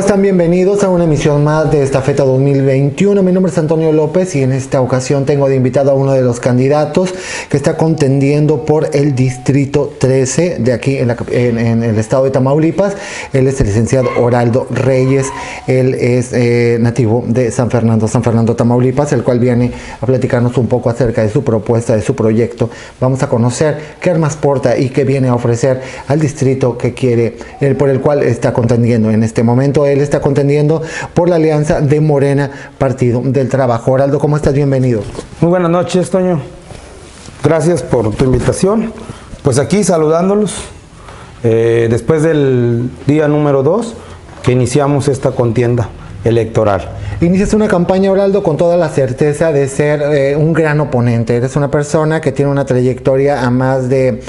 Hola, ¿qué tal? ¿Cómo están? Bienvenidos a una emisión más de esta Feta 2021. Mi nombre es Antonio López y en esta ocasión tengo de invitado a uno de los candidatos que está contendiendo por el Distrito 13 de aquí en, el estado de Tamaulipas. Él es el licenciado Oraldo Reyes. Él es eh, nativo de San Fernando, San Fernando, Tamaulipas, el cual viene a platicarnos un poco acerca de su propuesta, de su proyecto. Vamos a conocer qué armas porta y qué viene a ofrecer al distrito que quiere, el, por el cual está contendiendo en este momento. Él está contendiendo por la alianza de Morena, Partido del Trabajo. Oraldo, ¿cómo estás? Bienvenido. Muy buenas noches, Toño. Gracias por tu invitación. Pues aquí saludándolos eh, después del día número 2 que iniciamos esta contienda electoral. Inicias una campaña, Oraldo, con toda la certeza de ser eh, un gran oponente. Eres una persona que tiene una trayectoria a más de,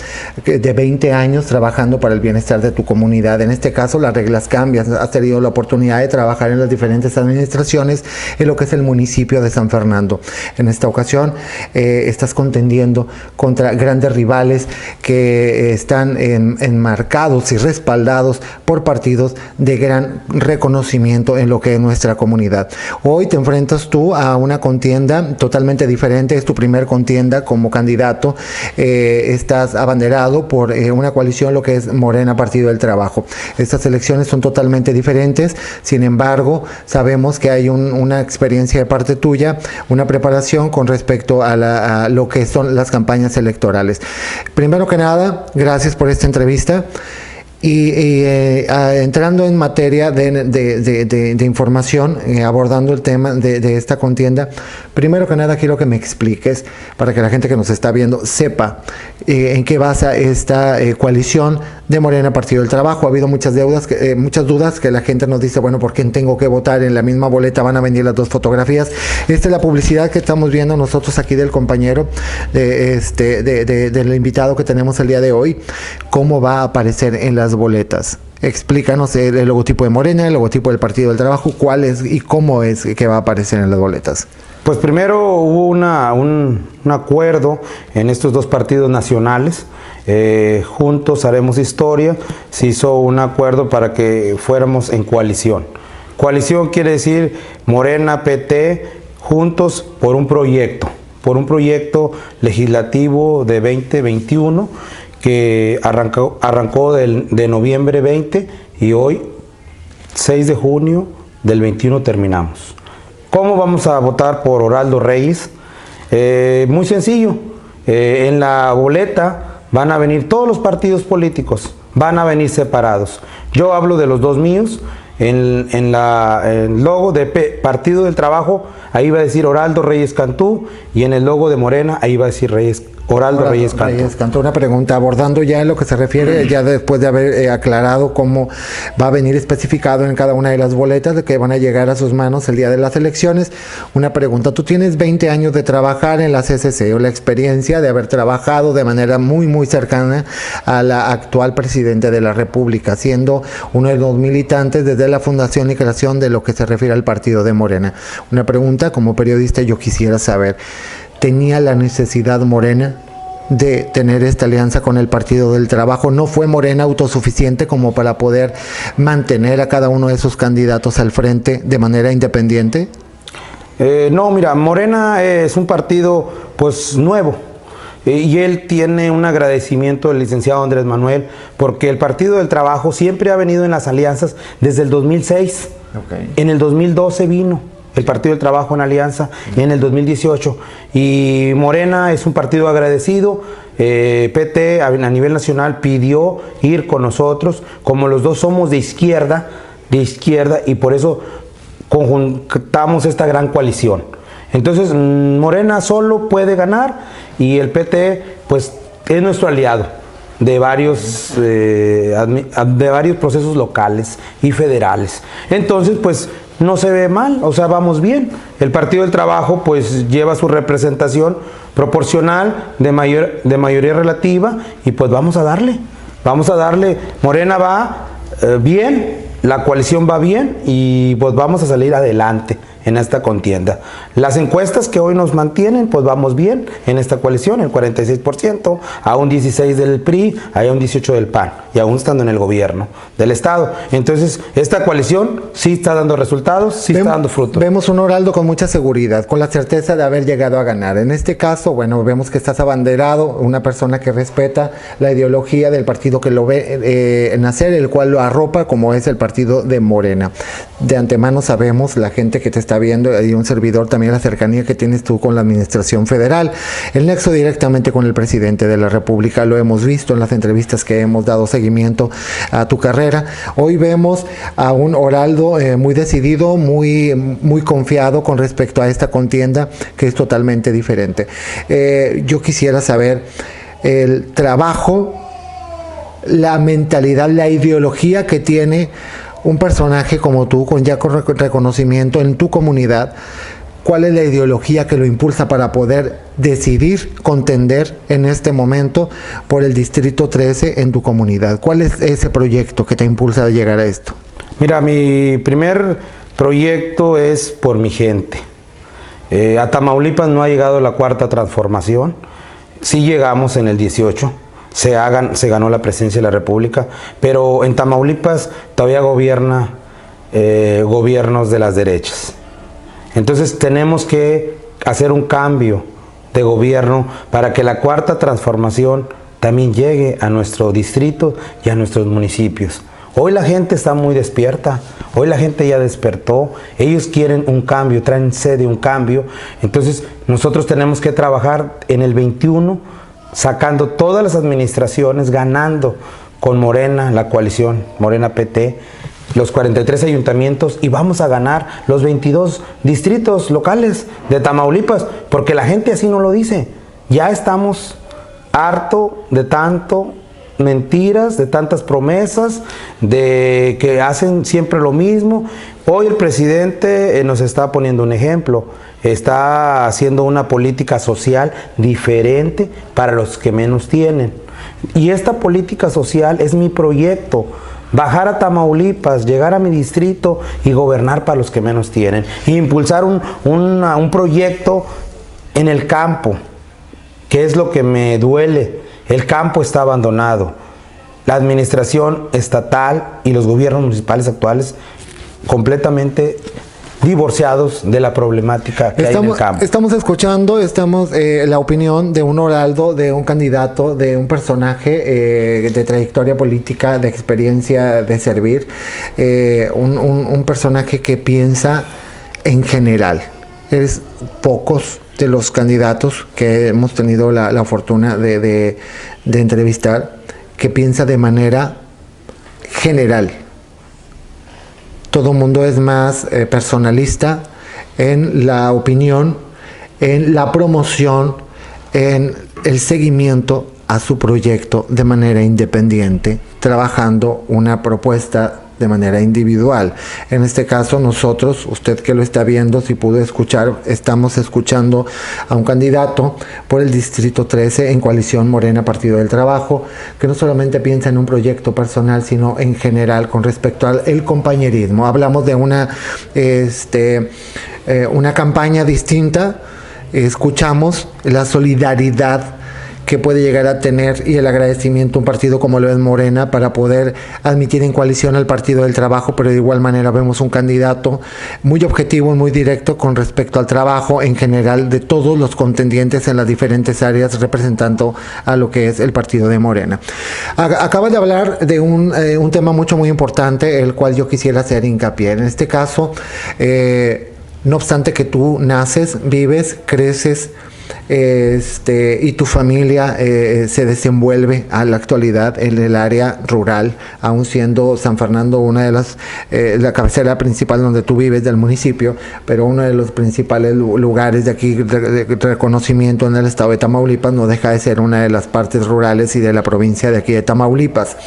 de 20 años trabajando para el bienestar de tu comunidad. En este caso, las reglas cambian. Has tenido la oportunidad de trabajar en las diferentes administraciones en lo que es el municipio de San Fernando. En esta ocasión, eh, estás contendiendo contra grandes rivales que están enmarcados y respaldados por partidos de gran reconocimiento en lo que es nuestra comunidad. Hoy te enfrentas tú a una contienda totalmente diferente, es tu primer contienda como candidato, eh, estás abanderado por eh, una coalición, lo que es Morena Partido del Trabajo. Estas elecciones son totalmente diferentes, sin embargo, sabemos que hay una experiencia de parte tuya, una preparación con respecto a, lo que son las campañas electorales. Primero que nada, gracias por esta entrevista. Y, eh, entrando en materia de, información, eh, abordando el tema de, esta contienda, primero que nada quiero que me expliques, para que la gente que nos está viendo sepa eh, en qué basa esta coalición de Morena Partido del Trabajo. Ha habido muchas deudas, muchas dudas que la gente nos dice, bueno, ¿por qué tengo que votar en la misma boleta? Van a venir las dos fotografías. Esta es la publicidad que estamos viendo nosotros aquí del compañero, de este, del invitado que tenemos el día de hoy, cómo va a aparecer en las boletas. Explícanos el, logotipo de Morena, el logotipo del Partido del Trabajo, cuál es y cómo es que va a aparecer en las boletas. Pues primero hubo una, un, acuerdo en estos dos partidos nacionales. Eh, juntos haremos historia. Se hizo un acuerdo para que fuéramos en coalición. Coalición quiere decir Morena, PT, juntos por un proyecto, por un proyecto legislativo de 2021 que arrancó, arrancó de noviembre 20 y hoy, 6 de junio del 21, terminamos. ¿Cómo vamos a votar por Oraldo Reyes? Eh, muy sencillo, eh, en la boleta van a venir todos los partidos políticos, van a venir separados. Yo hablo de los dos míos, en, en la, el logo de Partido del Trabajo, ahí va a decir Oraldo Reyes Cantú, y en el logo de Morena, ahí va a decir Reyes Oraldo Reyes Canto. Una pregunta, abordando ya en lo que se refiere, ya después de haber eh, aclarado cómo va a venir especificado en cada una de las boletas de que van a llegar a sus manos el día de las elecciones. Una pregunta, tú tienes 20 años de trabajar en la CCC o la experiencia de haber trabajado de manera muy, muy cercana a la actual presidente de la República, siendo uno de los militantes desde la fundación y creación de lo que se refiere al partido de Morena. Una pregunta, como periodista yo quisiera saber tenía la necesidad Morena de tener esta alianza con el Partido del Trabajo. No fue Morena autosuficiente como para poder mantener a cada uno de esos candidatos al frente de manera independiente. Eh, no, mira, Morena es un partido pues nuevo. Eh, y él tiene un agradecimiento del licenciado Andrés Manuel porque el Partido del Trabajo siempre ha venido en las alianzas desde el 2006. En el 2012 vino el Partido del Trabajo en Alianza en el 2018. Y Morena es un partido agradecido. Eh, PT a, nivel nacional pidió ir con nosotros, como los dos somos de izquierda, de izquierda, y por eso conjuntamos esta gran coalición. Entonces, mm, Morena solo puede ganar y el PT, pues, es nuestro aliado de varios, eh, de varios procesos locales y federales. Entonces, pues no se ve mal, o sea, vamos bien. El Partido del Trabajo pues lleva su representación proporcional de, mayor, de mayoría relativa y pues vamos a darle, vamos a darle, Morena va eh, bien, la coalición va bien y pues vamos a salir adelante en esta contienda. Las encuestas que hoy nos mantienen, pues vamos bien en esta coalición, el 46%, a un 16 del PRI, a un 18 del PAN, y aún estando en el gobierno del Estado. Entonces, esta coalición sí está dando resultados, sí está dando frutos. Vemos un Oraldo con mucha seguridad, con la certeza de haber llegado a ganar. En este caso, bueno, vemos que estás abanderado, una persona que respeta la ideología del partido que lo ve eh, nacer, el cual lo arropa, como es el partido de Morena. De antemano sabemos, la gente que te está viendo, y un servidor también la cercanía que tienes tú con la administración federal, el nexo directamente con el presidente de la República, lo hemos visto en las entrevistas que hemos dado seguimiento a tu carrera. Hoy vemos a un Oraldo eh, muy decidido, muy, muy confiado con respecto a esta contienda que es totalmente diferente. Eh, yo quisiera saber el trabajo, la mentalidad, la ideología que tiene un personaje como tú, con ya con reconocimiento en tu comunidad, cuál es la ideología que lo impulsa para poder decidir contender en este momento por el Distrito 13 en tu comunidad. ¿Cuál es ese proyecto que te impulsa a llegar a esto? Mira, mi primer proyecto es por mi gente. Eh, a Tamaulipas no ha llegado la cuarta transformación. Sí llegamos en el 18 se, hagan, se ganó la presidencia de la República, pero en Tamaulipas todavía gobierna eh, gobiernos de las derechas. Entonces tenemos que hacer un cambio de gobierno para que la cuarta transformación también llegue a nuestro distrito y a nuestros municipios. Hoy la gente está muy despierta, hoy la gente ya despertó, ellos quieren un cambio, traen sed de un cambio, entonces nosotros tenemos que trabajar en el 21 sacando todas las administraciones, ganando con Morena, la coalición Morena PT, los 43 ayuntamientos y vamos a ganar los 22 distritos locales de Tamaulipas, porque la gente así no lo dice. Ya estamos harto de tanto mentiras, de tantas promesas, de que hacen siempre lo mismo. Hoy el presidente eh, nos está poniendo un ejemplo está haciendo una política social diferente para los que menos tienen. Y esta política social es mi proyecto. Bajar a Tamaulipas, llegar a mi distrito y gobernar para los que menos tienen. E impulsar un, un proyecto en el campo, que es lo que me duele. El campo está abandonado. La administración estatal y los gobiernos municipales actuales completamente divorciados de la problemática que estamos, hay en el campo. Estamos escuchando, estamos eh, la opinión de un oraldo, de un candidato, de un personaje eh, de trayectoria política, de experiencia de servir, eh, un, personaje que piensa en general. Es pocos de los candidatos que hemos tenido la, fortuna de, de entrevistar que piensa de manera general todo mundo es más eh, personalista en la opinión, en la promoción, en el seguimiento a su proyecto de manera independiente, trabajando una propuesta de manera individual. En este caso, nosotros, usted que lo está viendo, si pudo escuchar, estamos escuchando a un candidato por el Distrito 13 en coalición Morena Partido del Trabajo, que no solamente piensa en un proyecto personal, sino en general con respecto al compañerismo. Hablamos de una, este, eh, una campaña distinta, escuchamos la solidaridad que puede llegar a tener y el agradecimiento un partido como lo es Morena para poder admitir en coalición al Partido del Trabajo, pero de igual manera vemos un candidato muy objetivo y muy directo con respecto al trabajo en general de todos los contendientes en las diferentes áreas representando a lo que es el Partido de Morena. Acaba de hablar de un, eh, un tema mucho muy importante, el cual yo quisiera hacer hincapié. En este caso, eh, no obstante que tú naces, vives, creces, este, y tu familia eh, se desenvuelve a la actualidad en el área rural, aún siendo San Fernando una de las, eh, la cabecera principal donde tú vives del municipio, pero uno de los principales lugares de aquí de, reconocimiento en el estado de Tamaulipas no deja de ser una de las partes rurales y de la provincia de aquí de Tamaulipas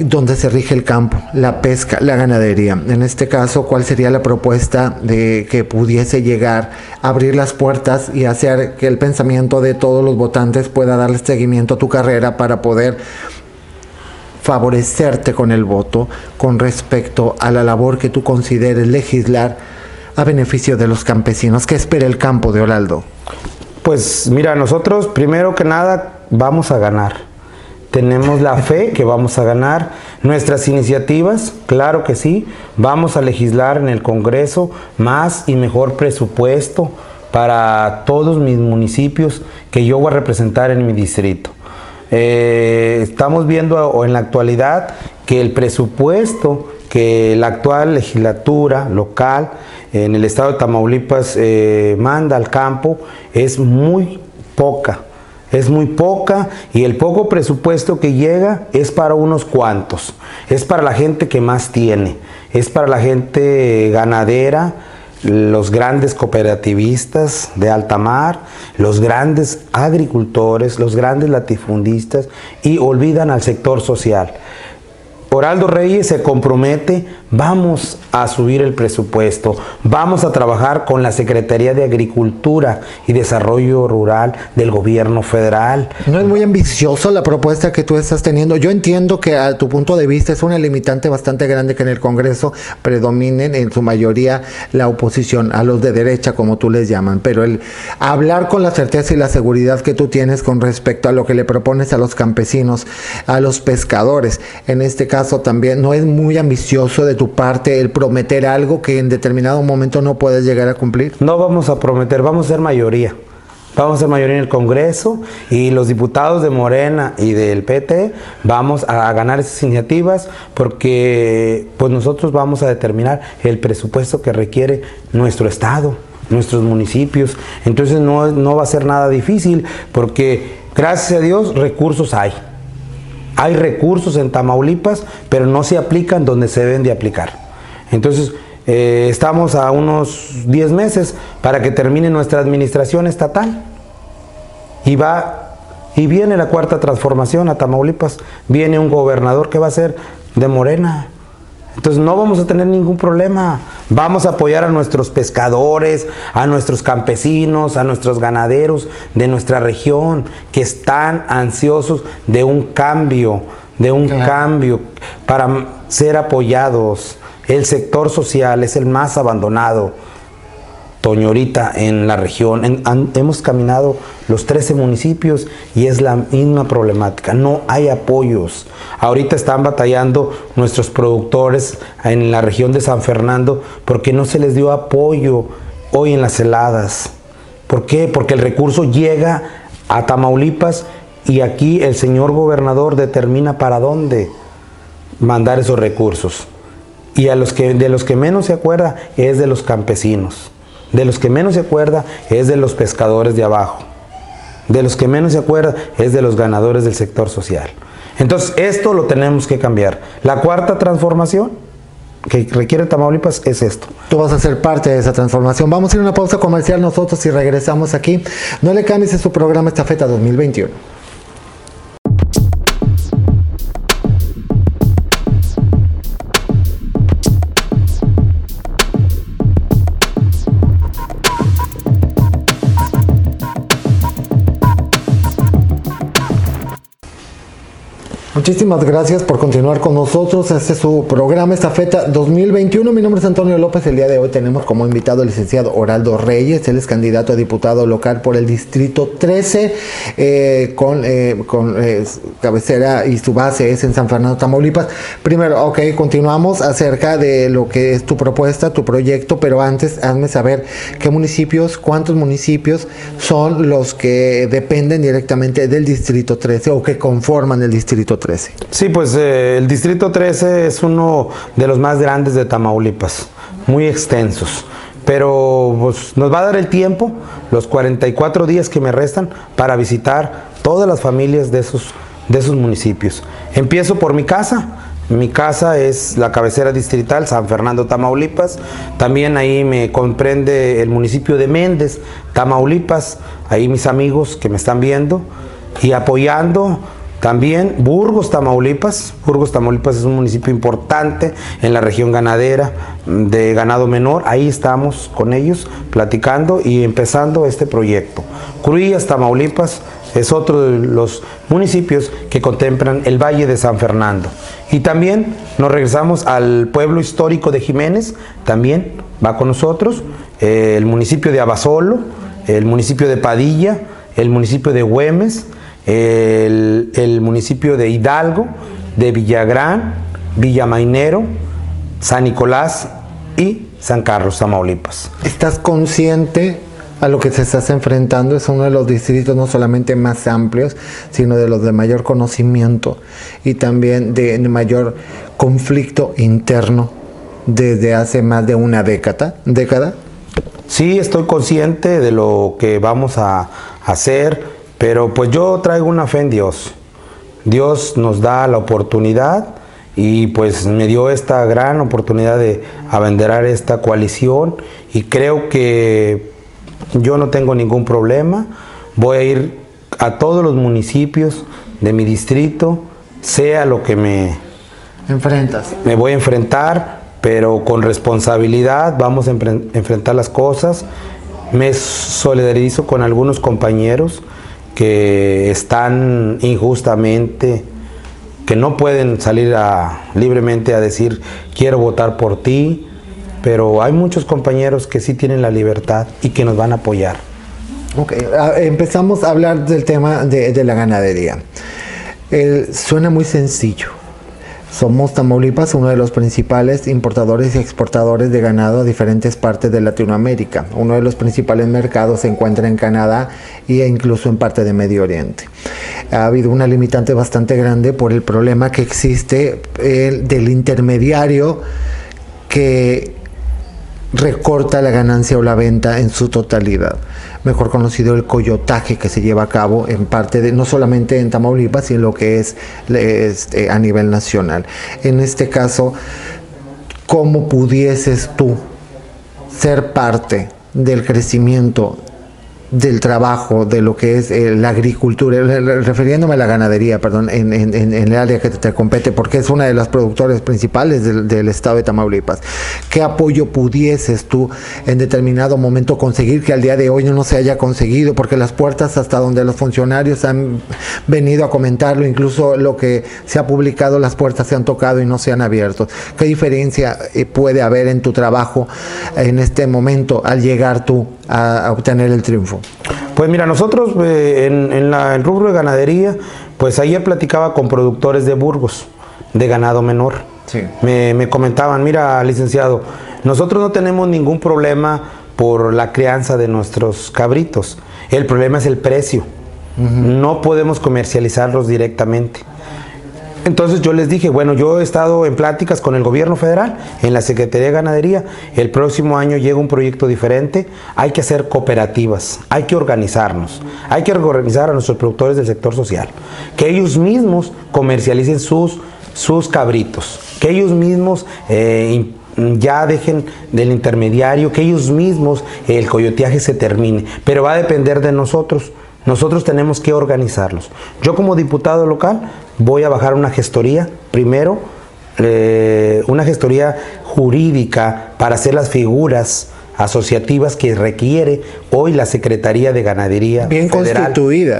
donde se rige el campo, la pesca, la ganadería. En este caso, ¿cuál sería la propuesta de que pudiese llegar, a abrir las puertas y hacer que el pensamiento de todos los votantes pueda darle seguimiento a tu carrera para poder favorecerte con el voto con respecto a la labor que tú consideres legislar a beneficio de los campesinos? ¿Qué espera el campo de Oraldo? Pues mira, nosotros primero que nada vamos a ganar. Tenemos la fe que vamos a ganar. Nuestras iniciativas, claro que sí, vamos a legislar en el Congreso más y mejor presupuesto para todos mis municipios que yo voy a representar en mi distrito. Eh, estamos viendo en la actualidad que el presupuesto que la actual legislatura local en el estado de Tamaulipas eh, manda al campo es muy poca es muy poca y el poco presupuesto que llega es para unos cuantos, es para la gente que más tiene, es para la gente ganadera, los grandes cooperativistas de alta mar, los grandes agricultores, los grandes latifundistas y olvidan al sector social. Oraldo Reyes se compromete, vamos a subir el presupuesto, vamos a trabajar con la Secretaría de Agricultura y Desarrollo Rural del gobierno federal. No es muy ambicioso la propuesta que tú estás teniendo. Yo entiendo que a tu punto de vista es una limitante bastante grande que en el Congreso predominen en su mayoría la oposición, a los de derecha como tú les llaman, pero el hablar con la certeza y la seguridad que tú tienes con respecto a lo que le propones a los campesinos, a los pescadores, en este caso, también no es muy ambicioso de tu parte el prometer algo que en determinado momento no puedes llegar a cumplir? No vamos a prometer, vamos a ser mayoría. Vamos a ser mayoría en el Congreso y los diputados de Morena y del PT vamos a ganar esas iniciativas porque pues nosotros vamos a determinar el presupuesto que requiere nuestro Estado, nuestros municipios. Entonces no, no va a ser nada difícil porque gracias a Dios recursos hay. Hay recursos en Tamaulipas, pero no se aplican donde se deben de aplicar. Entonces, eh, estamos a unos 10 meses para que termine nuestra administración estatal. Y va, y viene la cuarta transformación a Tamaulipas. Viene un gobernador que va a ser de Morena. Entonces no vamos a tener ningún problema. Vamos a apoyar a nuestros pescadores, a nuestros campesinos, a nuestros ganaderos de nuestra región que están ansiosos de un cambio, de un cambio para ser apoyados. El sector social es el más abandonado Toñorita en la región. hemos caminado los 13 municipios y es la misma problemática. No hay apoyos. Ahorita están batallando nuestros productores en la región de San Fernando porque no se les dio apoyo hoy en las heladas. ¿Por qué? Porque el recurso llega a Tamaulipas y aquí el señor gobernador determina para dónde mandar esos recursos. Y a los que, de los que menos se acuerda es de los campesinos. De los que menos se acuerda es de los pescadores de abajo. De los que menos se acuerda es de los ganadores del sector social. Entonces, esto lo tenemos que cambiar. La cuarta transformación que requiere Tamaulipas es esto. Tú vas a ser parte de esa transformación. Vamos a ir a una pausa comercial nosotros y regresamos aquí. No le cambies su programa Estafeta 2021. Muchísimas gracias por continuar con nosotros. Este es su programa Estafeta 2021. Mi nombre es Antonio López. El día de hoy tenemos como invitado al licenciado Oraldo Reyes. Él es candidato a diputado local por el Distrito 13 eh, con, eh, eh, cabecera y su base es en San Fernando, Tamaulipas. Primero, ok, continuamos acerca de lo que es tu propuesta, tu proyecto, pero antes hazme saber qué municipios, cuántos municipios son los que dependen directamente del Distrito 13 o que conforman el Distrito 13. Sí, pues eh, el Distrito 13 es uno de los más grandes de Tamaulipas, muy extensos. Pero pues, nos va a dar el tiempo, los 44 días que me restan, para visitar todas las familias de esos, de esos municipios. Empiezo por mi casa. Mi casa es la cabecera distrital, San Fernando, Tamaulipas. También ahí me comprende el municipio de Méndez, Tamaulipas. Ahí mis amigos que me están viendo y apoyando también Burgos, Tamaulipas. Burgos, Tamaulipas es un municipio importante en la región ganadera de ganado menor. Ahí estamos con ellos platicando y empezando este proyecto. Cruillas, Tamaulipas, es otro de los municipios que contemplan el Valle de San Fernando. Y también nos regresamos al pueblo histórico de Jiménez, también va con nosotros, eh, el municipio de Abasolo, el municipio de Padilla, el municipio de Güemes, el, el municipio de Hidalgo, de Villagrán, Villamainero, San Nicolás y San Carlos, Tamaulipas. ¿Estás consciente a lo que se estás enfrentando? Es uno de los distritos no solamente más amplios, sino de los de mayor conocimiento y también de mayor conflicto interno desde hace más de una década. década. Sí, estoy consciente de lo que vamos a hacer, pero pues yo traigo una fe en Dios. Dios nos da la oportunidad y pues me dio esta gran oportunidad de abanderar esta coalición y creo que yo no tengo ningún problema. Voy a ir a todos los municipios de mi distrito, sea lo que me enfrentas. Me voy a enfrentar, pero con responsabilidad vamos a enfrentar las cosas. Me solidarizo con algunos compañeros que están injustamente que no pueden salir libremente a decir quiero votar por ti, pero hay muchos compañeros que sí tienen la libertad y que nos van a apoyar. Ok, empezamos a hablar del tema de, la ganadería. suena muy sencillo, somos Tamaulipas uno de los principales importadores y exportadores de ganado a diferentes partes de Latinoamérica. Uno de los principales mercados se encuentra en Canadá e incluso en parte de Medio Oriente. Ha habido una limitante bastante grande por el problema que existe del intermediario que recorta la ganancia o la venta en su totalidad mejor conocido el coyotaje que se lleva a cabo en parte de, no solamente en Tamaulipas, sino lo que es este, a nivel nacional. En este caso, ¿cómo pudieses tú ser parte del crecimiento del trabajo, de lo que es eh, la agricultura, refiriéndome a la ganadería, perdón, en, el área que te, compete, porque es una de las productores principales del, estado de Tamaulipas. ¿Qué apoyo pudieses tú en determinado momento conseguir que al día de hoy no se haya conseguido? Porque las puertas hasta donde los funcionarios han venido a comentarlo, incluso lo que se ha publicado, las puertas se han tocado y no se han abierto. ¿Qué diferencia eh, puede haber en tu trabajo en este momento al llegar tú a obtener el triunfo? Pues mira, nosotros eh, en, el rubro de ganadería, pues ayer platicaba con productores de Burgos, de ganado menor. Me, me comentaban, mira, licenciado, nosotros no tenemos ningún problema por la crianza de nuestros cabritos. El problema es el precio. No podemos comercializarlos directamente. Entonces yo les dije, bueno, yo he estado en pláticas con el gobierno federal, en la Secretaría de Ganadería, el próximo año llega un proyecto diferente, hay que hacer cooperativas, hay que organizarnos, hay que organizar a nuestros productores del sector social, que ellos mismos comercialicen sus, sus cabritos, que ellos mismos... Eh, ya dejen del intermediario, que ellos mismos el coyoteaje se termine, pero va a depender de nosotros. Nosotros tenemos que organizarlos. Yo como diputado local voy a bajar una gestoría, primero, eh, una gestoría jurídica para hacer las figuras asociativas que requiere hoy la Secretaría de Ganadería. Bien Federal.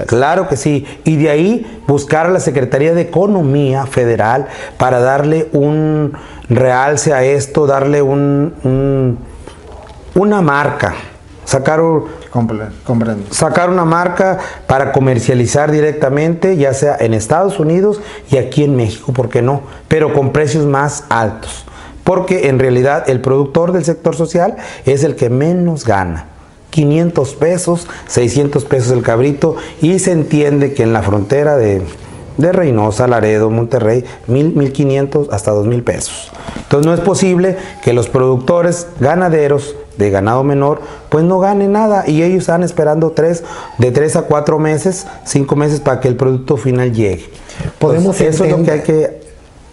Claro que sí. Y de ahí buscar a la Secretaría de Economía Federal para darle un realce a esto, darle un, una marca, sacar Sacar una marca para comercializar directamente, ya sea en Estados Unidos y aquí en México, ¿por qué no? Pero con precios más altos. Porque en realidad el productor del sector social es el que menos gana. 500 pesos, 600 pesos el cabrito y se entiende que en la frontera de, de Reynosa, Laredo, Monterrey, 1000, 1500 hasta 2000 pesos. Entonces no es posible que los productores ganaderos de ganado menor, pues no gane nada y ellos están esperando tres, de tres a cuatro meses, cinco meses para que el producto final llegue. Podemos eso es lo que hay que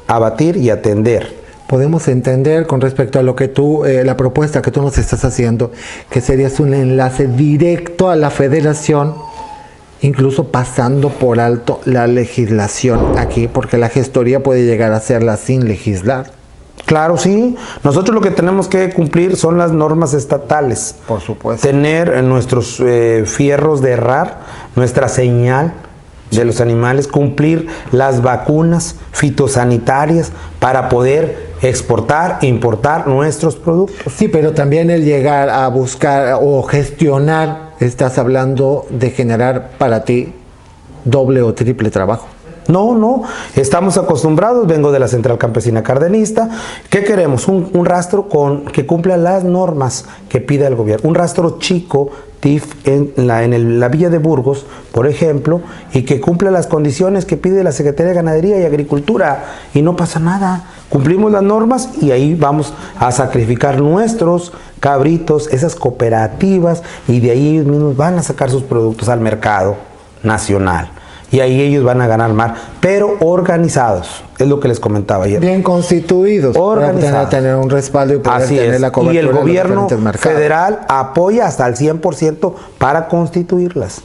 abatir y atender. Podemos entender con respecto a lo que tú, eh, la propuesta que tú nos estás haciendo, que sería un enlace directo a la federación, incluso pasando por alto la legislación aquí, porque la gestoría puede llegar a hacerla sin legislar Claro, sí. Nosotros lo que tenemos que cumplir son las normas estatales. Por supuesto. Tener nuestros eh, fierros de errar, nuestra señal de los animales, cumplir las vacunas fitosanitarias para poder exportar, importar nuestros productos. Sí, pero también el llegar a buscar o gestionar, estás hablando de generar para ti doble o triple trabajo. No, no, estamos acostumbrados, vengo de la Central Campesina Cardenista. ¿Qué queremos? Un, rastro con, que cumpla las normas que pide el gobierno. Un rastro chico, TIF, en, la, la Villa de Burgos, por ejemplo, y que cumpla las condiciones que pide la Secretaría de Ganadería y Agricultura. Y no pasa nada. Cumplimos las normas y ahí vamos a sacrificar nuestros cabritos, esas cooperativas, y de ahí ellos mismos van a sacar sus productos al mercado nacional y ahí ellos van a ganar más, pero organizados, es lo que les comentaba ayer. Bien constituidos, organizados. Para tener un respaldo y poder tener la cobertura. Y el gobierno federal apoya hasta el 100% para constituirlas.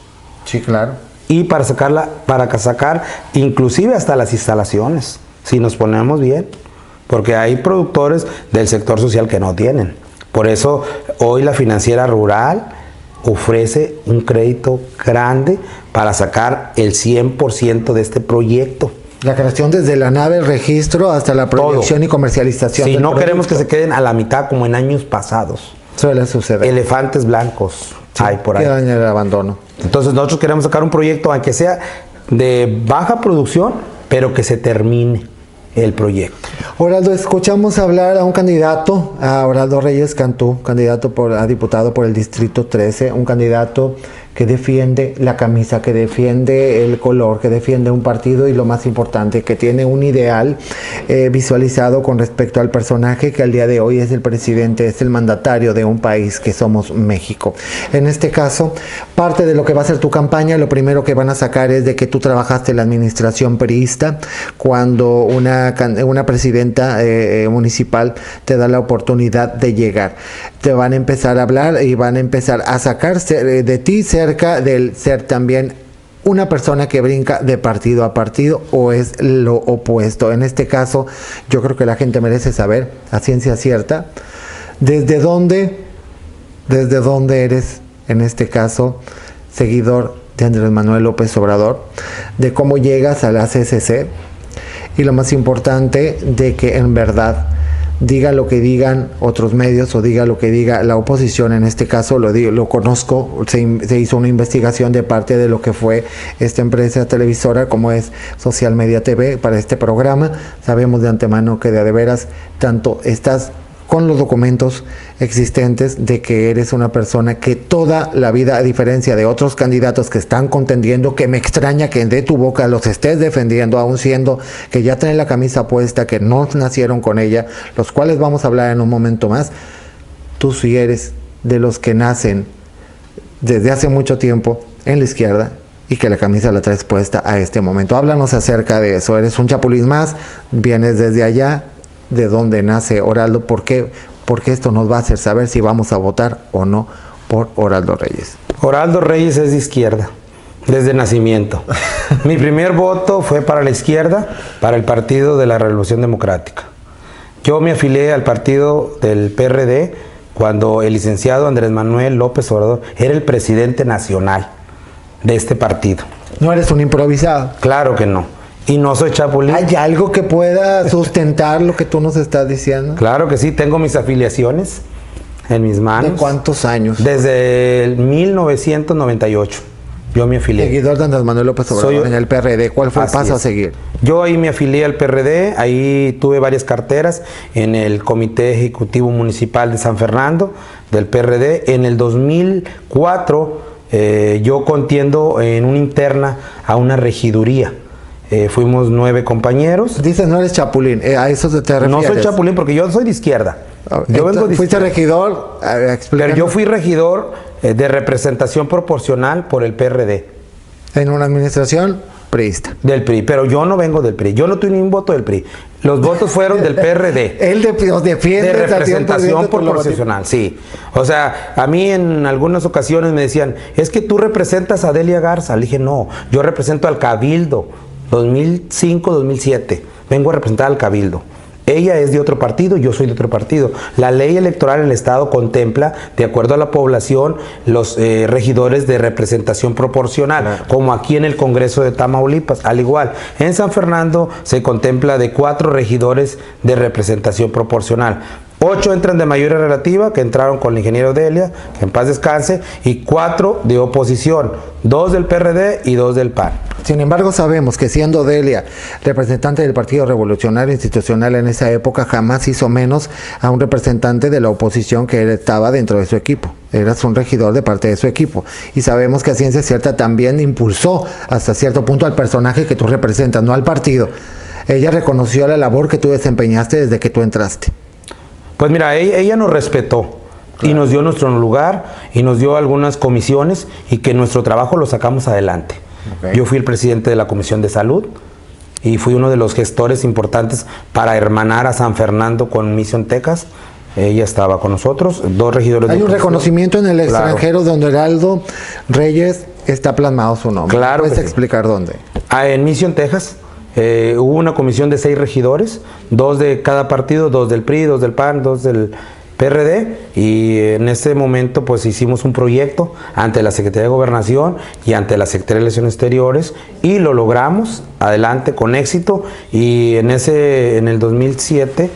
Sí, claro. Y para sacarla, para sacar inclusive hasta las instalaciones, si nos ponemos bien, porque hay productores del sector social que no tienen. Por eso hoy la financiera rural ofrece un crédito grande para sacar el 100% de este proyecto. La creación desde la nave, el registro, hasta la producción y comercialización. Si no queremos que se queden a la mitad como en años pasados. Suele suceder. Elefantes blancos hay por ahí. Quedan en el abandono. Entonces nosotros queremos sacar un proyecto, aunque sea de baja producción, pero que se termine el proyecto. Oraldo, escuchamos hablar a un candidato, a Oraldo Reyes Cantú, candidato por, a diputado por el Distrito 13, un candidato que defiende la camisa, que defiende el color, que defiende un partido y lo más importante, que tiene un ideal eh, visualizado con respecto al personaje que al día de hoy es el presidente, es el mandatario de un país que somos México. En este caso, parte de lo que va a ser tu campaña, lo primero que van a sacar es de que tú trabajaste en la administración periodista cuando una, una presidenta eh, eh, municipal te da la oportunidad de llegar. Te van a empezar a hablar y van a empezar a sacarse de ti, cerca del ser también una persona que brinca de partido a partido o es lo opuesto. En este caso, yo creo que la gente merece saber a ciencia cierta desde dónde, desde dónde eres, en este caso, seguidor de Andrés Manuel López Obrador, de cómo llegas a la CCC y lo más importante, de que en verdad diga lo que digan otros medios o diga lo que diga la oposición, en este caso lo, lo conozco, se, hizo una investigación de parte de lo que fue esta empresa televisora como es Social Media TV para este programa, sabemos de antemano que de, de veras tanto estás con los documentos existentes de que eres una persona que toda la vida, a diferencia de otros candidatos que están contendiendo, que me extraña que de tu boca los estés defendiendo, aún siendo que ya traen la camisa puesta, que no nacieron con ella, los cuales vamos a hablar en un momento más, tú sí eres de los que nacen desde hace mucho tiempo en la izquierda y que la camisa la traes puesta a este momento. Háblanos acerca de eso. Eres un chapulín más, vienes desde allá, de dónde nace Oraldo, por qué, porque esto nos va a hacer saber si vamos a votar o no por Oraldo Reyes. Oraldo Reyes es de izquierda, desde nacimiento. Mi primer voto fue para la izquierda, para el Partido de la Revolución Democrática. Yo me afilié al partido del PRD cuando el licenciado Andrés Manuel López Obrador era el presidente nacional de este partido. ¿No eres un improvisado? Claro que no. Y no soy chapulín. ¿Hay algo que pueda sustentar lo que tú nos estás diciendo? Claro que sí, tengo mis afiliaciones en mis manos. ¿De cuántos años? Desde el 1998. Yo me afilié. Seguidor de Andrés Manuel López Obrador en el PRD. ¿Cuál fue el paso a seguir? Yo ahí me afilié al PRD, ahí tuve varias carteras en el Comité Ejecutivo Municipal de San Fernando del PRD. En el 2004 eh, yo contiendo en una interna a una regiduría eh, fuimos nueve compañeros. Dices, no eres chapulín, eh, a eso te refieres. No soy chapulín porque yo soy de izquierda. Ah, yo vengo de ¿Fuiste regidor? Pero yo fui regidor eh, de representación proporcional por el PRD. ¿En una administración? Priista. Del PRI, pero yo no vengo del PRI. Yo no tuve ni un voto del PRI. Los votos fueron del PRD. Él de, defiende. De representación proporcional, sí. O sea, a mí en algunas ocasiones me decían, es que tú representas a Delia Garza. Le dije, no, yo represento al Cabildo 2005-2007. Vengo a representar al Cabildo. Ella es de otro partido, yo soy de otro partido. La ley electoral en el Estado contempla, de acuerdo a la población, los eh, regidores de representación proporcional, como aquí en el Congreso de Tamaulipas. Al igual, en San Fernando se contempla de cuatro regidores de representación proporcional. Ocho entran de mayoría relativa, que entraron con el ingeniero Delia, que en paz descanse, y cuatro de oposición, dos del PRD y dos del PAN. Sin embargo, sabemos que siendo Delia representante del Partido Revolucionario Institucional en esa época, jamás hizo menos a un representante de la oposición que él estaba dentro de su equipo. Eras un regidor de parte de su equipo. Y sabemos que a ciencia cierta también impulsó hasta cierto punto al personaje que tú representas, no al partido. Ella reconoció la labor que tú desempeñaste desde que tú entraste. Pues mira, ella, nos respetó y nos dio nuestro lugar y nos dio algunas comisiones y que nuestro trabajo lo sacamos adelante. Yo fui el presidente de la Comisión de Salud y fui uno de los gestores importantes para hermanar a San Fernando con Misión Tecas. Ella estaba con nosotros, dos regidores. Hay un reconocimiento en el extranjero donde Heraldo Reyes está plasmado su nombre. Claro. ¿Puedes explicar dónde? Ah, en Misión, Texas. Eh, hubo una comisión de seis regidores, dos de cada partido, dos del PRI, dos del PAN, dos del PRD y en ese momento pues hicimos un proyecto ante la Secretaría de Gobernación y ante la Secretaría de Relaciones Exteriores y lo logramos. Adelante con éxito. Y en ese en el 2007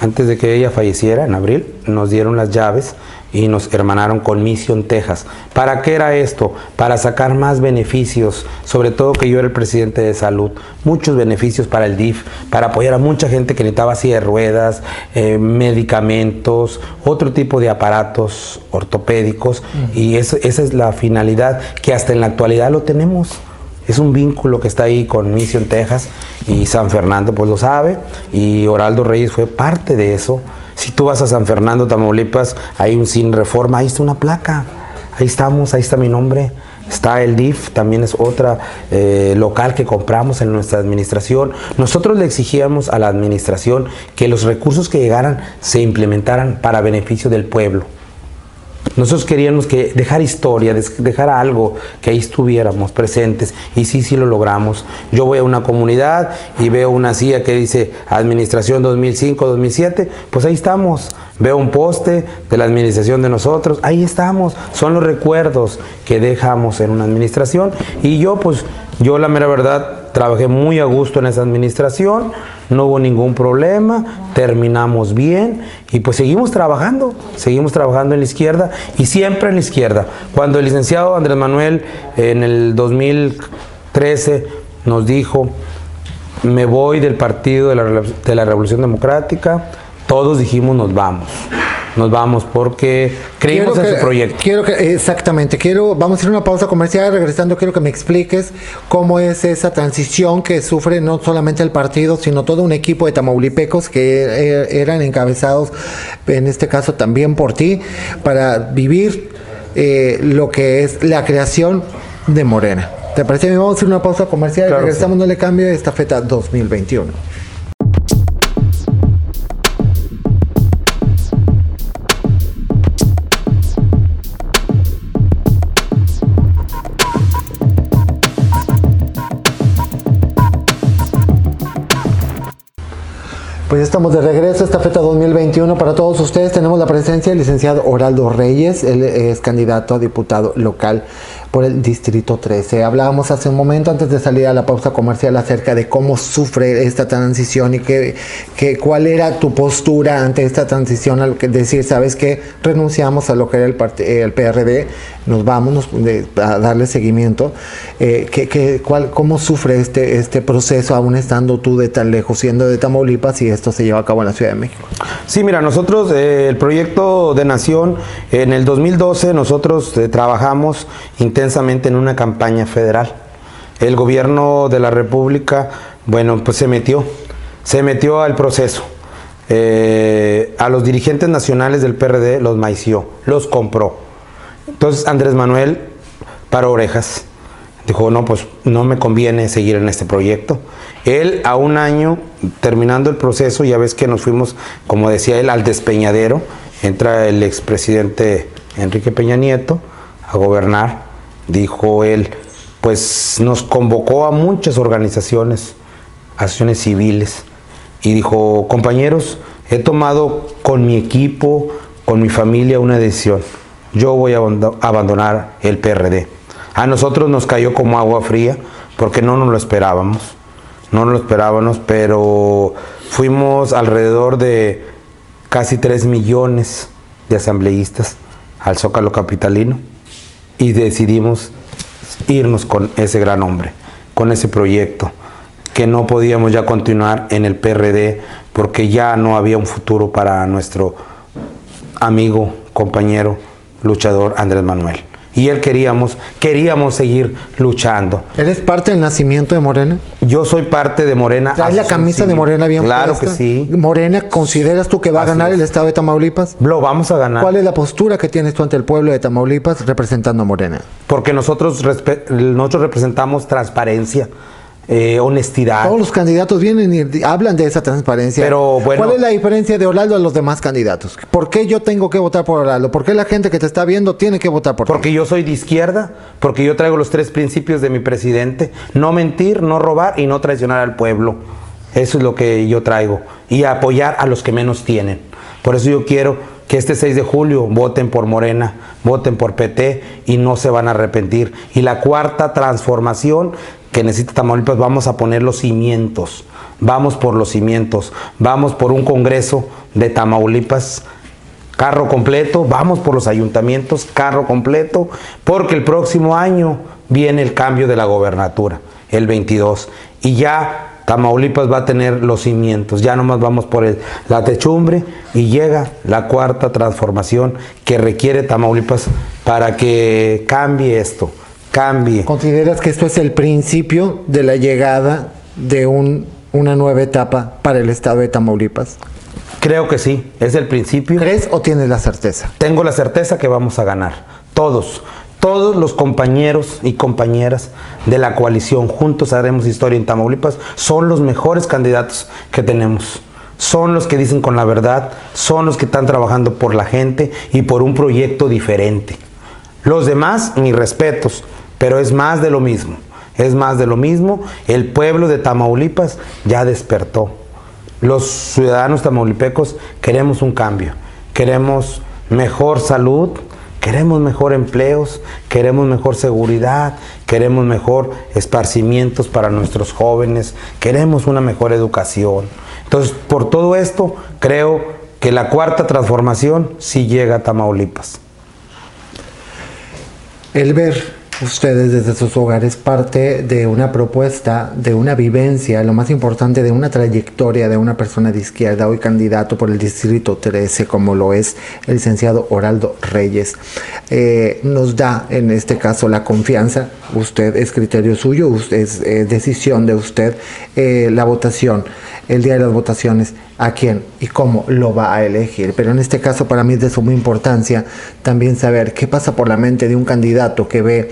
antes de que ella falleciera en abril nos dieron las llaves y nos hermanaron con Mission Texas. ¿Para qué era esto? Para sacar más beneficios, sobre todo que yo era el presidente de salud, muchos beneficios para el DIF, para apoyar a mucha gente que necesitaba silla de ruedas, eh, medicamentos, otro tipo de aparatos ortopédicos y esa es la finalidad que hasta en la actualidad lo tenemos. Es un vínculo que está ahí con Mission Texas y San Fernando pues lo sabe y Oraldo Reyes fue parte de eso. Si tú vas a San Fernando, Tamaulipas, hay un sin reforma, ahí está una placa. Ahí estamos, ahí está mi nombre. Está el DIF, también es otra eh, local que compramos en nuestra administración. Nosotros le exigíamos a la administración que los recursos que llegaran se implementaran para beneficio del pueblo. Nosotros queríamos que dejar historia, dejar algo, que ahí estuviéramos presentes y sí, sí lo logramos. Yo voy a una comunidad y veo una silla que dice Administración 2005-2007, pues ahí estamos. Veo un poste de la administración de nosotros, ahí estamos. Son los recuerdos que dejamos en una administración y yo pues, yo la mera verdad, trabajé muy a gusto en esa administración no hubo ningún problema, terminamos bien y pues seguimos trabajando, seguimos trabajando en la izquierda y siempre en la izquierda. Cuando el licenciado Andrés Manuel en el 2013 nos dijo, me voy del partido de la, de la Revolución Democrática, todos dijimos nos vamos nos vamos porque creímos en su proyecto. Quiero que, exactamente, quiero, vamos a hacer una pausa comercial, regresando quiero que me expliques cómo es esa transición que sufre no solamente el partido, sino todo un equipo de tamaulipecos que eh, eran encabezados, en este caso también por ti, para vivir eh, lo que es la creación de Morena. ¿Te parece? Vamos a hacer una pausa comercial y regresamos, no le cambio, esta feta 2021. Pues estamos de regreso, esta feta 2021 para todos ustedes. Tenemos la presencia del licenciado Oraldo Reyes, él es candidato a diputado local por el Distrito 13. Hablábamos hace un momento antes de salir a la pausa comercial acerca de cómo sufre esta transición y que, que cuál era tu postura ante esta transición al decir, sabes que renunciamos a lo que era el, el PRD, nos vamos a darle seguimiento. Eh, cuál, ¿Cómo sufre este, este proceso aún estando tú de tan lejos, siendo de Tamaulipas y esto se lleva a cabo en la Ciudad de México? Sí, mira, nosotros, eh, el proyecto de Nación, en el 2012 nosotros eh, trabajamos intensamente en una campaña federal. El gobierno de la República, bueno, pues se metió, se metió al proceso. Eh, a los dirigentes nacionales del PRD los maició, los compró. Entonces Andrés Manuel paró orejas. Dijo, no, pues no me conviene seguir en este proyecto. Él a un año, terminando el proceso, ya ves que nos fuimos, como decía él, al despeñadero. Entra el expresidente Enrique Peña Nieto a gobernar dijo él, pues nos convocó a muchas organizaciones, acciones civiles, y dijo, compañeros, he tomado con mi equipo, con mi familia una decisión. Yo voy a abandonar el PRD. A nosotros nos cayó como agua fría porque no nos lo esperábamos. No nos lo esperábamos, pero fuimos alrededor de casi 3 millones de asambleístas al Zócalo Capitalino y decidimos irnos con ese gran hombre, con ese proyecto, que no podíamos ya continuar en el PRD porque ya no había un futuro para nuestro amigo, compañero, luchador Andrés Manuel. Y él queríamos, queríamos seguir luchando. ¿Eres parte del nacimiento de Morena? Yo soy parte de Morena. ¿Traes la camisa de Morena bien Claro que sí. ¿Morena consideras tú que va a ganar el estado de Tamaulipas? Lo vamos a ganar. ¿Cuál es la postura que tienes tú ante el pueblo de Tamaulipas representando a Morena? Porque nosotros, nosotros representamos transparencia eh, honestidad. Todos los candidatos vienen y hablan de esa transparencia. Pero bueno. ¿Cuál es la diferencia de Oraldo a los demás candidatos? ¿Por qué yo tengo que votar por Oraldo? ¿Por qué la gente que te está viendo tiene que votar por Porque yo soy de izquierda, porque yo traigo los tres principios de mi presidente: no mentir, no robar y no traicionar al pueblo. Eso es lo que yo traigo. Y apoyar a los que menos tienen. Por eso yo quiero que este 6 de julio voten por Morena, voten por PT y no se van a arrepentir. Y la cuarta transformación que necesita Tamaulipas, vamos a poner los cimientos, vamos por los cimientos, vamos por un congreso de Tamaulipas, carro completo, vamos por los ayuntamientos, carro completo, porque el próximo año viene el cambio de la gobernatura, el 22, y ya Tamaulipas va a tener los cimientos, ya nomás vamos por la techumbre y llega la cuarta transformación que requiere Tamaulipas para que cambie esto cambie. ¿Consideras que esto es el principio de la llegada de un, una nueva etapa para el estado de Tamaulipas? Creo que sí, es el principio. ¿Crees o tienes la certeza? Tengo la certeza que vamos a ganar. Todos, todos los compañeros y compañeras de la coalición Juntos Haremos Historia en Tamaulipas son los mejores candidatos que tenemos. Son los que dicen con la verdad, son los que están trabajando por la gente y por un proyecto diferente. Los demás, mis respetos, pero es más de lo mismo. Es más de lo mismo. El pueblo de Tamaulipas ya despertó. Los ciudadanos tamaulipecos queremos un cambio. Queremos mejor salud, queremos mejor empleos, queremos mejor seguridad, queremos mejor esparcimientos para nuestros jóvenes, queremos una mejor educación. Entonces, por todo esto, creo que la cuarta transformación sí llega a Tamaulipas. El ver ustedes desde sus hogares parte de una propuesta, de una vivencia, lo más importante, de una trayectoria de una persona de izquierda, hoy candidato por el Distrito 13, como lo es el licenciado Oraldo Reyes. Eh, nos da en este caso la confianza, usted es criterio suyo, es decisión de usted eh, la votación, el día de las votaciones a quién y cómo lo va a elegir. Pero en este caso para mí es de suma importancia también saber qué pasa por la mente de un candidato que ve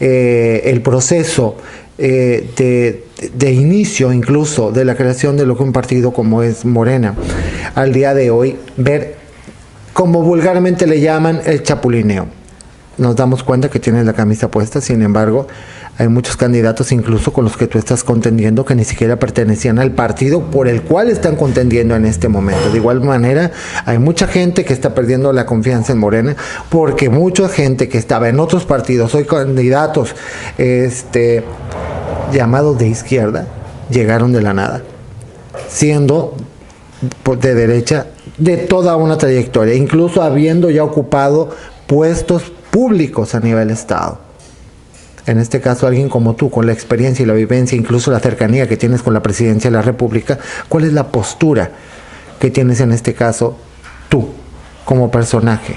eh, el proceso eh, de, de, inicio incluso de la creación de lo que un partido como es Morena al día de hoy, ver como vulgarmente le llaman el chapulineo. Nos damos cuenta que tiene la camisa puesta, sin embargo, hay muchos candidatos, incluso con los que tú estás contendiendo, que ni siquiera pertenecían al partido por el cual están contendiendo en este momento. De igual manera, hay mucha gente que está perdiendo la confianza en Morena, porque mucha gente que estaba en otros partidos, hoy candidatos este, llamados de izquierda, llegaron de la nada, siendo de derecha de toda una trayectoria, incluso habiendo ya ocupado puestos públicos a nivel Estado en este caso alguien como tú, con la experiencia y la vivencia, incluso la cercanía que tienes con la presidencia de la República, ¿cuál es la postura que tienes en este caso tú como personaje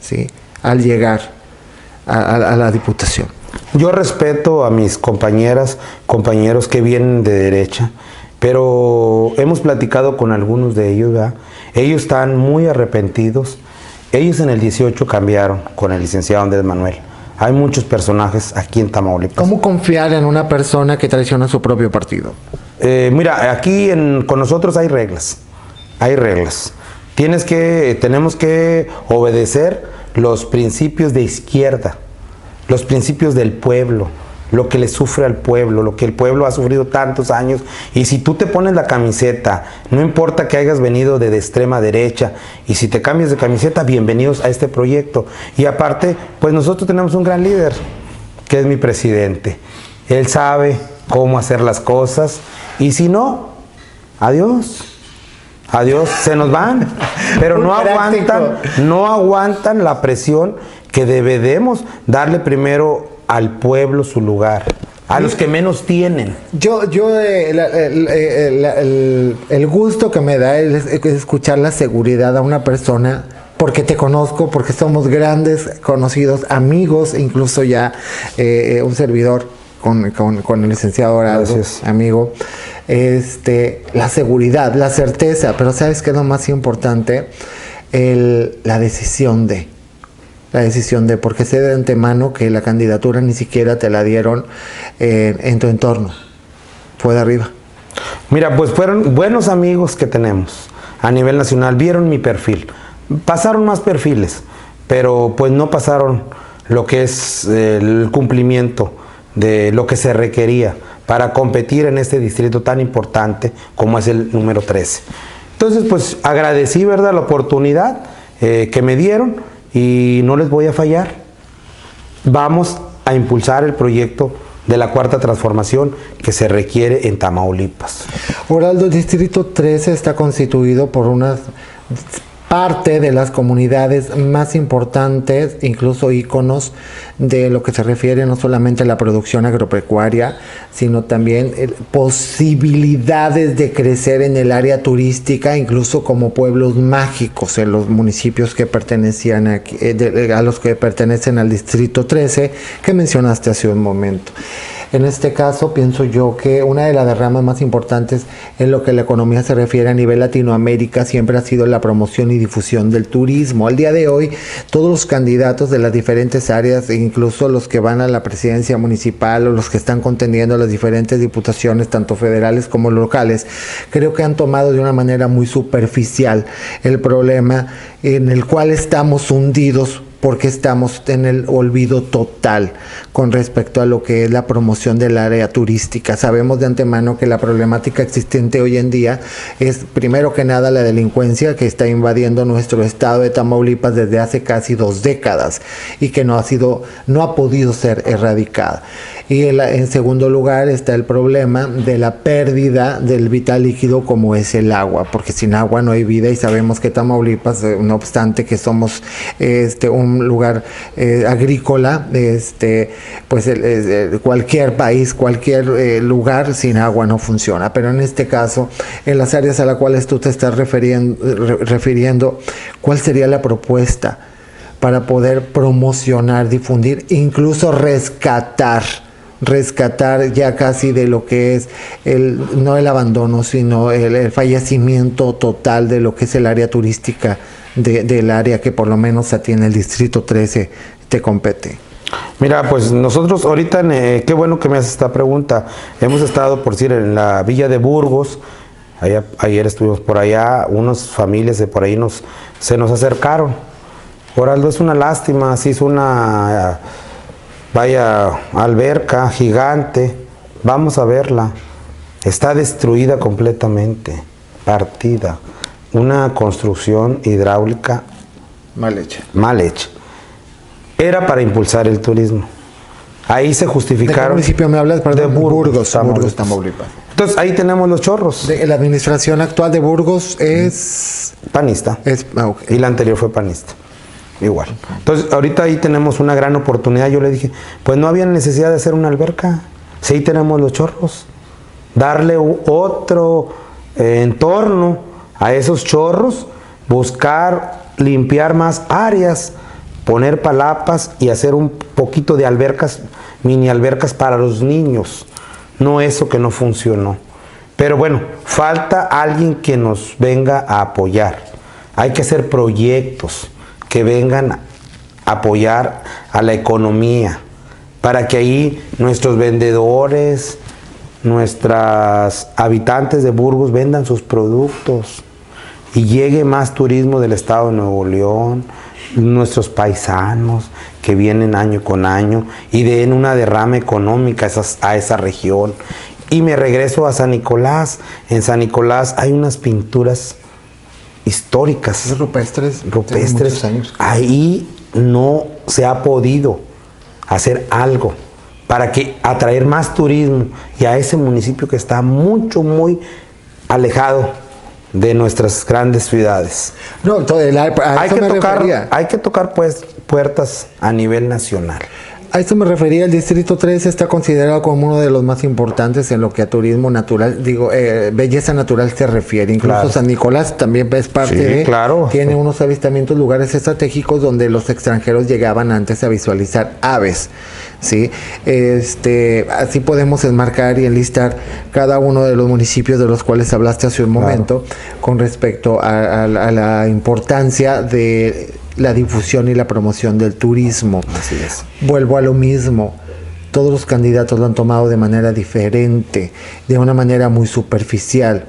¿sí? al llegar a, la Diputación? Yo respeto a mis compañeras, compañeros que vienen de derecha, pero hemos platicado con algunos de ellos, ellos están muy arrepentidos. Ellos en el 18 cambiaron con el licenciado Andrés Manuel. Hay muchos personajes aquí en Tamaulipas. ¿Cómo confiar en una persona que traiciona su propio partido? Eh, mira, aquí con nosotros hay reglas. Hay reglas. Tienes que, tenemos que obedecer los principios de izquierda, los principios del pueblo, lo que le sufre al pueblo, lo que el pueblo ha sufrido tantos años. Y si tú te pones la camiseta, no importa que hayas venido de, extrema derecha, y si te cambias de camiseta, bienvenidos a este proyecto. Y aparte, pues nosotros tenemos un gran líder, que es mi presidente. Él sabe cómo hacer las cosas, y si no, adiós. Adiós, se nos van, pero no aguantan, no aguantan la presión que debemos darle primero al pueblo su lugar. A los que menos tienen. Yo, yo eh, eh, el, gusto que me da es, escuchar la seguridad a una persona porque te conozco, porque somos grandes, conocidos, amigos, incluso ya eh, un servidor con, con, el licenciado Gracias. amigo. Este, la seguridad, la certeza, pero ¿sabes qué es lo más importante? El, la decisión de la decisión de, porque sé de antemano que la candidatura ni siquiera te la dieron eh, en tu entorno, fue de arriba. Mira, pues fueron buenos amigos que tenemos a nivel nacional, vieron mi perfil, pasaron más perfiles, pero pues no pasaron lo que es el cumplimiento de lo que se requería para competir en este distrito tan importante como es el número 13. Entonces, pues agradecí, ¿verdad?, la oportunidad eh, que me dieron no les voy a fallar. Vamos a impulsar el proyecto de la cuarta transformación que se requiere en Tamaulipas. Oraldo, Distrito 13 está constituido por unas parte de las comunidades más importantes, incluso íconos de lo que se refiere no solamente a la producción agropecuaria, sino también eh, posibilidades de crecer en el área turística, incluso como pueblos mágicos en los municipios que pertenecían eh, a los que pertenecen al distrito 13 que mencionaste hace un momento. En este caso, pienso yo que una de las derramas más importantes en lo que la economía se refiere a nivel Latinoamérica siempre ha sido la promoción y difusión del turismo. Al día de hoy, todos los candidatos de las diferentes áreas, incluso los que van a la presidencia municipal o los que están contendiendo las diferentes diputaciones, tanto federales como locales, creo que han tomado de una manera muy superficial el problema en el cual estamos hundidos porque estamos en el olvido total con respecto a lo que es la promoción del área turística. Sabemos de antemano que la problemática existente hoy en día es primero que nada la delincuencia que está invadiendo nuestro estado de Tamaulipas desde hace casi dos décadas y que no ha sido, no ha podido ser erradicada. Y en, segundo lugar está el problema de la pérdida del vital líquido como es el agua, porque sin agua no hay vida y sabemos que Tamaulipas, eh, no obstante que somos este, un lugar eh, agrícola, este, pues cualquier país, cualquier eh, lugar sin agua no funciona. Pero en este caso, en las áreas a las cuales tú te estás refiriendo ¿cuál sería la propuesta? para poder promocionar, difundir, incluso rescatar rescatar ya casi de lo que es el no el abandono sino el, fallecimiento total de lo que es el área turística del área que por lo menos tiene el distrito 13 te compete Mira, pues nosotros ahorita, eh, qué bueno que me haces esta pregunta. Hemos estado, por decir, en la villa de Burgos. ayer estuvimos por allá, unas familias de por ahí nos, se nos acercaron. Oraldo, es una lástima, se hizo una Vaya alberca gigante, vamos a verla. Está destruida completamente, partida. Una construcción hidráulica mal hecha. Mal hecha. Era para impulsar el turismo. Ahí se justificaron. ¿De qué municipio me hablas? de Burgos, Burgos, Tamaulipas. Entonces ahí tenemos los chorros. la administración actual de Burgos es panista. Es, ah, Y la anterior fue panista igual. Entonces, ahorita ahí tenemos una gran oportunidad. Yo le dije, pues no había necesidad de hacer una alberca. Ahí tenemos los chorros. Darle otro eh, entorno a esos chorros, buscar limpiar más áreas, poner palapas y hacer un poquito de albercas, mini albercas para los niños. No eso que no funcionó. Pero bueno, falta alguien que nos venga a apoyar. Hay que hacer proyectos que vengan a apoyar a la economía, para que ahí nuestros vendedores, nuestras habitantes de Burgos vendan sus productos y llegue más turismo del estado de Nuevo León, nuestros paisanos que vienen año con año y den una derrama económica a, esas- a esa región. Y me regreso a San Nicolás. En San Nicolás hay unas pinturas históricas Es rupestres. rupestres. años. Ahí no se ha podido hacer algo para que atraer más turismo y a ese municipio que está mucho, muy alejado de nuestras grandes ciudades. No, a Hay que, tocar, hay que tocar pues puertas a nivel nacional. A esto me refería, el Distrito 3 está considerado como uno de los más importantes en lo que a turismo natural, digo, eh, belleza natural se refiere. Incluso Claro. San Nicolás también es parte Sí, de, claro. tiene unos avistamientos, lugares estratégicos donde los extranjeros llegaban antes a visualizar aves. ¿sí? Este, así podemos enmarcar y enlistar cada uno de los municipios de los cuales hablaste hace un momento con respecto a, a la- a la importancia de la difusión y la promoción del turismo. Así es. Vuelvo a lo mismo. Todos los candidatos lo han tomado de manera diferente, de una manera muy superficial.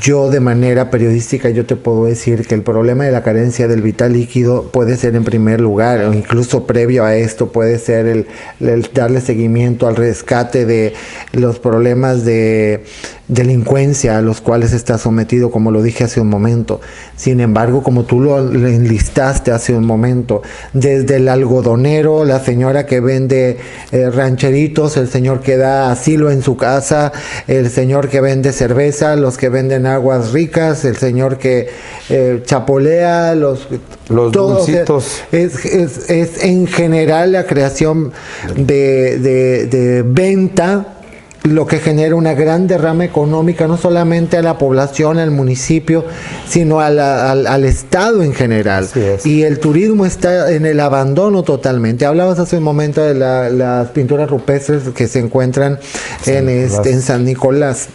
Yo de manera periodística yo te puedo decir que el problema de la carencia del vital líquido puede ser en primer lugar o incluso previo a esto puede ser el, el darle seguimiento al rescate de los problemas de delincuencia a los cuales está sometido como lo dije hace un momento. Sin embargo, como tú lo enlistaste hace un momento, desde el algodonero, la señora que vende eh, rancheritos, el señor que da asilo en su casa, el señor que vende cerveza, los que venden aguas ricas, el señor que eh, chapolea, los, Los sea, dulcitos. es, es- es en general la creación de, de- de venta lo que genera una gran derrama económica, no solamente a la población, al municipio, sino a la- al, al Estado en general. Es. Y el turismo está en el abandono totalmente. Hablabas hace un momento de la- las pinturas rupestres que se encuentran en, este, en San Nicolás.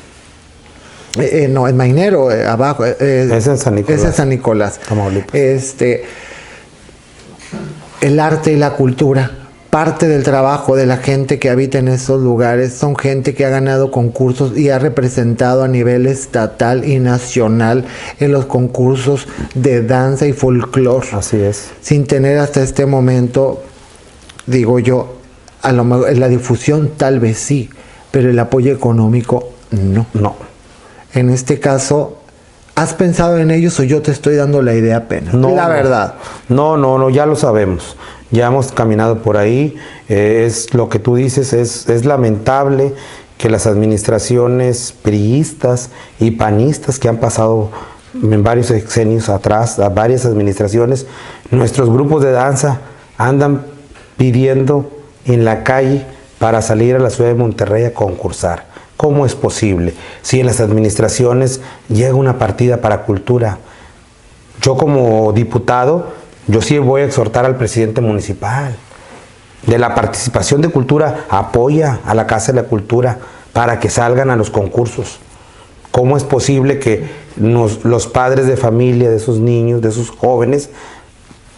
Eh, eh, no, en Mainero, eh, abajo. Es en San Nicolás. Es en San Nicolás. Este, el arte y la cultura, parte del trabajo de la gente que habita en esos lugares, son gente que ha ganado concursos y ha representado a nivel estatal y nacional en los concursos de danza y folclore Así es. sin tener hasta este momento, digo yo, a lo mejor la difusión tal vez sí, pero el apoyo económico no. No. En este caso, ¿has pensado en ellos o yo te estoy dando la idea apenas? No, la verdad. No, no, no, ya lo sabemos. Ya hemos caminado por ahí. eh, es lo que tú dices, es, lamentable que las administraciones priistas y panistas que han pasado en varios sexenios atrás, a varias administraciones, nuestros grupos de danza andan pidiendo en la calle para salir a la ciudad de Monterrey a concursar. ¿Cómo es posible? Si en las administraciones llega una partida para cultura, yo como diputado, yo sí voy a exhortar al presidente municipal. De la participación de cultura, apoya a la Casa de la Cultura para que salgan a los concursos. ¿Cómo es posible que nos- los padres de familia de esos niños, de esos jóvenes,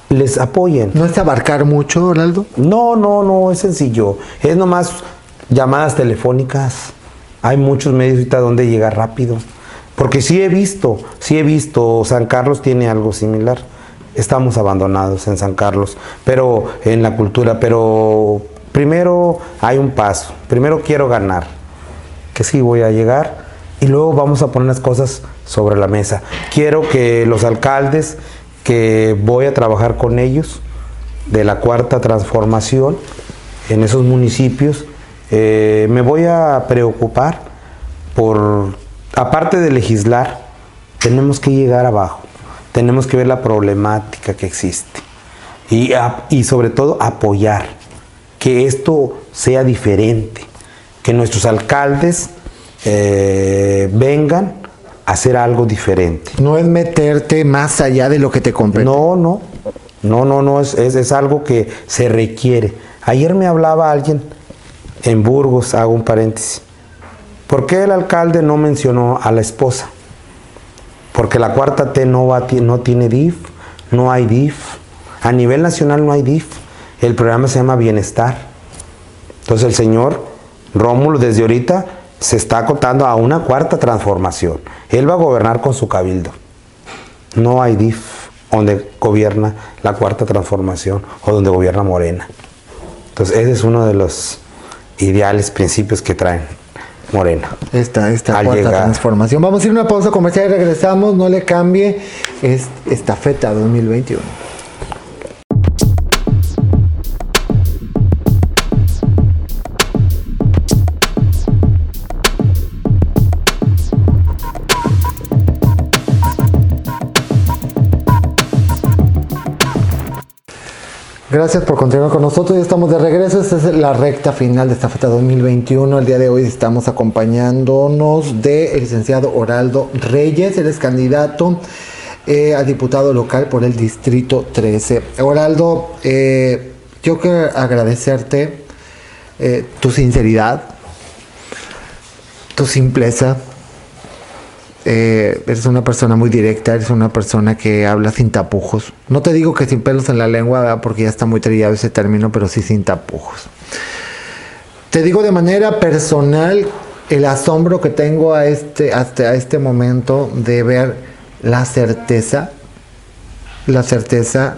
les apoyen? ¿No es abarcar mucho, Oraldo? No, no, no, es sencillo. Es nomás llamadas telefónicas. Hay muchos medios ahorita donde llegar rápido. Porque sí he visto, sí he visto, San Carlos tiene algo similar. Estamos abandonados en San Carlos, pero en la cultura, pero primero hay un paso. Primero quiero ganar, que sí voy a llegar, y luego vamos a poner las cosas sobre la mesa. Quiero que los alcaldes que voy a trabajar con ellos de la cuarta transformación en esos municipios, eh, me voy a preocupar por, aparte de legislar, tenemos que llegar abajo, tenemos que ver la problemática que existe y, a- y sobre todo apoyar que esto sea diferente, que nuestros alcaldes eh, vengan a hacer algo diferente. No es meterte más allá de lo que te compete. No, no, no, no, no, es, es, es algo que se requiere. Ayer me hablaba alguien en Burgos, hago un paréntesis. ¿Por qué el alcalde no mencionó a la esposa? Porque la cuarta T no, va, no tiene DIF, no hay DIF. A nivel nacional no hay DIF. El programa se llama Bienestar. Entonces el señor Rómulo desde ahorita se está acotando a una cuarta transformación. Él va a gobernar con su cabildo. No hay DIF. donde gobierna la cuarta transformación o donde gobierna Morena. Entonces, ese es uno de los ideales, principios que traen Morena. Esta, esta cuarta transformación. Vamos a ir a una pausa comercial y regresamos. No le cambie. Es Estafeta 2021. Gracias por continuar con nosotros. Ya estamos de regreso. Esta es la recta final de esta feta 2021. El día de hoy estamos acompañándonos del licenciado Oraldo Reyes. Él es candidato eh, a diputado local por el Distrito 13. Oraldo, eh, yo quiero agradecerte eh, tu sinceridad, tu simpleza, eh, eres una persona muy directa, eres una persona que habla sin tapujos. No te digo que sin pelos en la lengua, porque ya está muy trillado ese término, pero sí sin tapujos. Te digo de manera personal el asombro que tengo a este, hasta este momento de ver la certeza, la certeza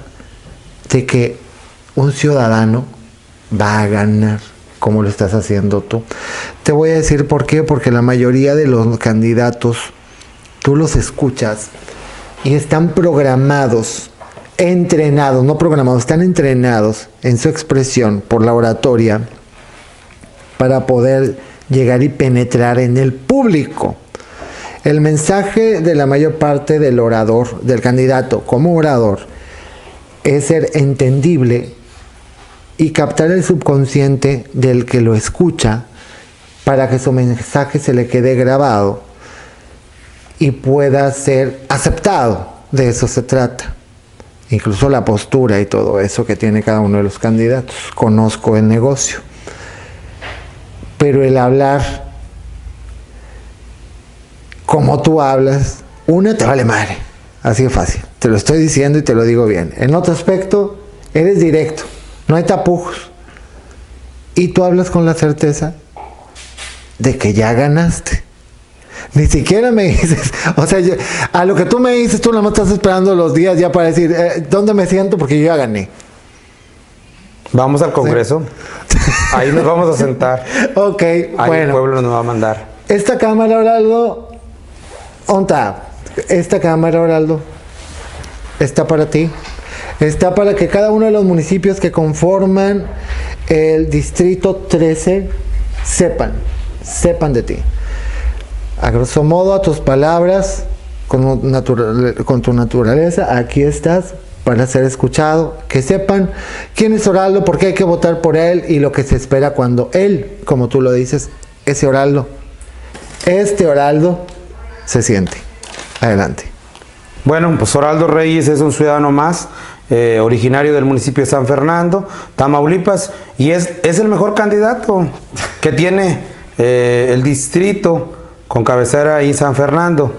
de que un ciudadano va a ganar como lo estás haciendo tú. Te voy a decir por qué, porque la mayoría de los candidatos tú los escuchas y están programados, entrenados, no programados, están entrenados en su expresión por la oratoria para poder llegar y penetrar en el público. El mensaje de la mayor parte del orador, del candidato como orador, es ser entendible y captar el subconsciente del que lo escucha para que su mensaje se le quede grabado y pueda ser aceptado. De eso se trata. Incluso la postura y todo eso que tiene cada uno de los candidatos. Conozco el negocio. Pero el hablar como tú hablas, una te vale madre. Así de fácil. Te lo estoy diciendo y te lo digo bien. En otro aspecto, eres directo. No hay tapujos. Y tú hablas con la certeza de que ya ganaste. Ni siquiera me dices, o sea, a lo que tú me dices, tú nada más estás esperando los días ya para decir, eh, ¿dónde me siento? Porque yo ya gané. Vamos al Congreso. Ahí nos vamos a sentar. ok, Ahí bueno. el pueblo nos va a mandar. Esta cámara, Oraldo, onta. Esta cámara, Oraldo, está para ti. Está para que cada uno de los municipios que conforman el distrito 13 sepan, sepan de ti a grosso modo, a tus palabras, con, tu naturaleza, aquí estás para ser escuchado, que sepan quién es Oraldo, por qué hay que votar por él y lo que se espera cuando él, como tú lo dices, ese Oraldo, este Oraldo se siente. Adelante. Bueno, pues Oraldo Reyes es un ciudadano más, eh, originario del municipio de San Fernando, Tamaulipas, y es, es el mejor candidato que tiene eh, el distrito con cabecera ahí San Fernando.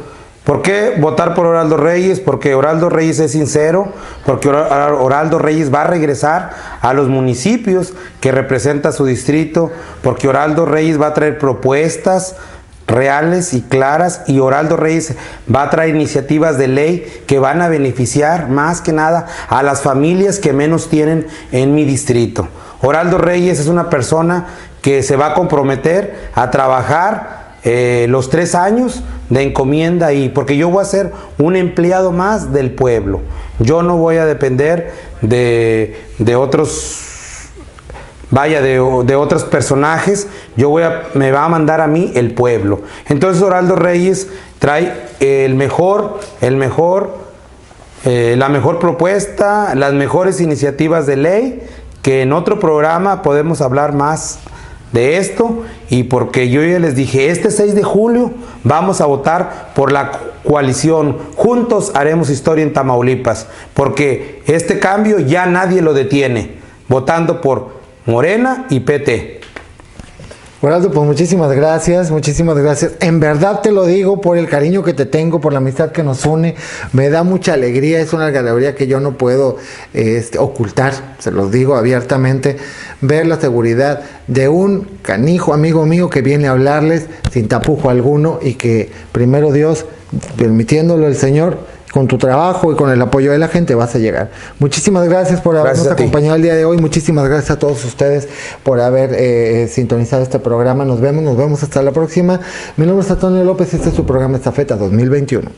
¿Por qué votar por Oraldo Reyes? Porque Oraldo Reyes es sincero, porque Oraldo Reyes va a regresar a los municipios que representa su distrito, porque Oraldo Reyes va a traer propuestas reales y claras y Oraldo Reyes va a traer iniciativas de ley que van a beneficiar más que nada a las familias que menos tienen en mi distrito. Oraldo Reyes es una persona que se va a comprometer a trabajar eh, los tres años de encomienda y porque yo voy a ser un empleado más del pueblo. Yo no voy a depender de, otros, vaya, de, otros personajes. Yo voy a, me va a mandar a mí el pueblo. Entonces Oraldo Reyes trae el mejor, el mejor, eh, la mejor propuesta, las mejores iniciativas de ley que en otro programa podemos hablar más de esto y porque yo ya les dije, este 6 de julio vamos a votar por la coalición, juntos haremos historia en Tamaulipas, porque este cambio ya nadie lo detiene, votando por Morena y PT. Oraldo, pues muchísimas gracias, muchísimas gracias. En verdad te lo digo por el cariño que te tengo, por la amistad que nos une. Me da mucha alegría, es una alegría que yo no puedo este, ocultar, se los digo abiertamente. Ver la seguridad de un canijo amigo mío que viene a hablarles sin tapujo alguno y que primero Dios, permitiéndolo el Señor, con tu trabajo y con el apoyo de la gente vas a llegar. Muchísimas gracias por habernos acompañado el día de hoy. Muchísimas gracias a todos ustedes por haber eh, sintonizado este programa. Nos vemos, nos vemos hasta la próxima. Mi nombre es Antonio López este es su programa Estafeta 2021.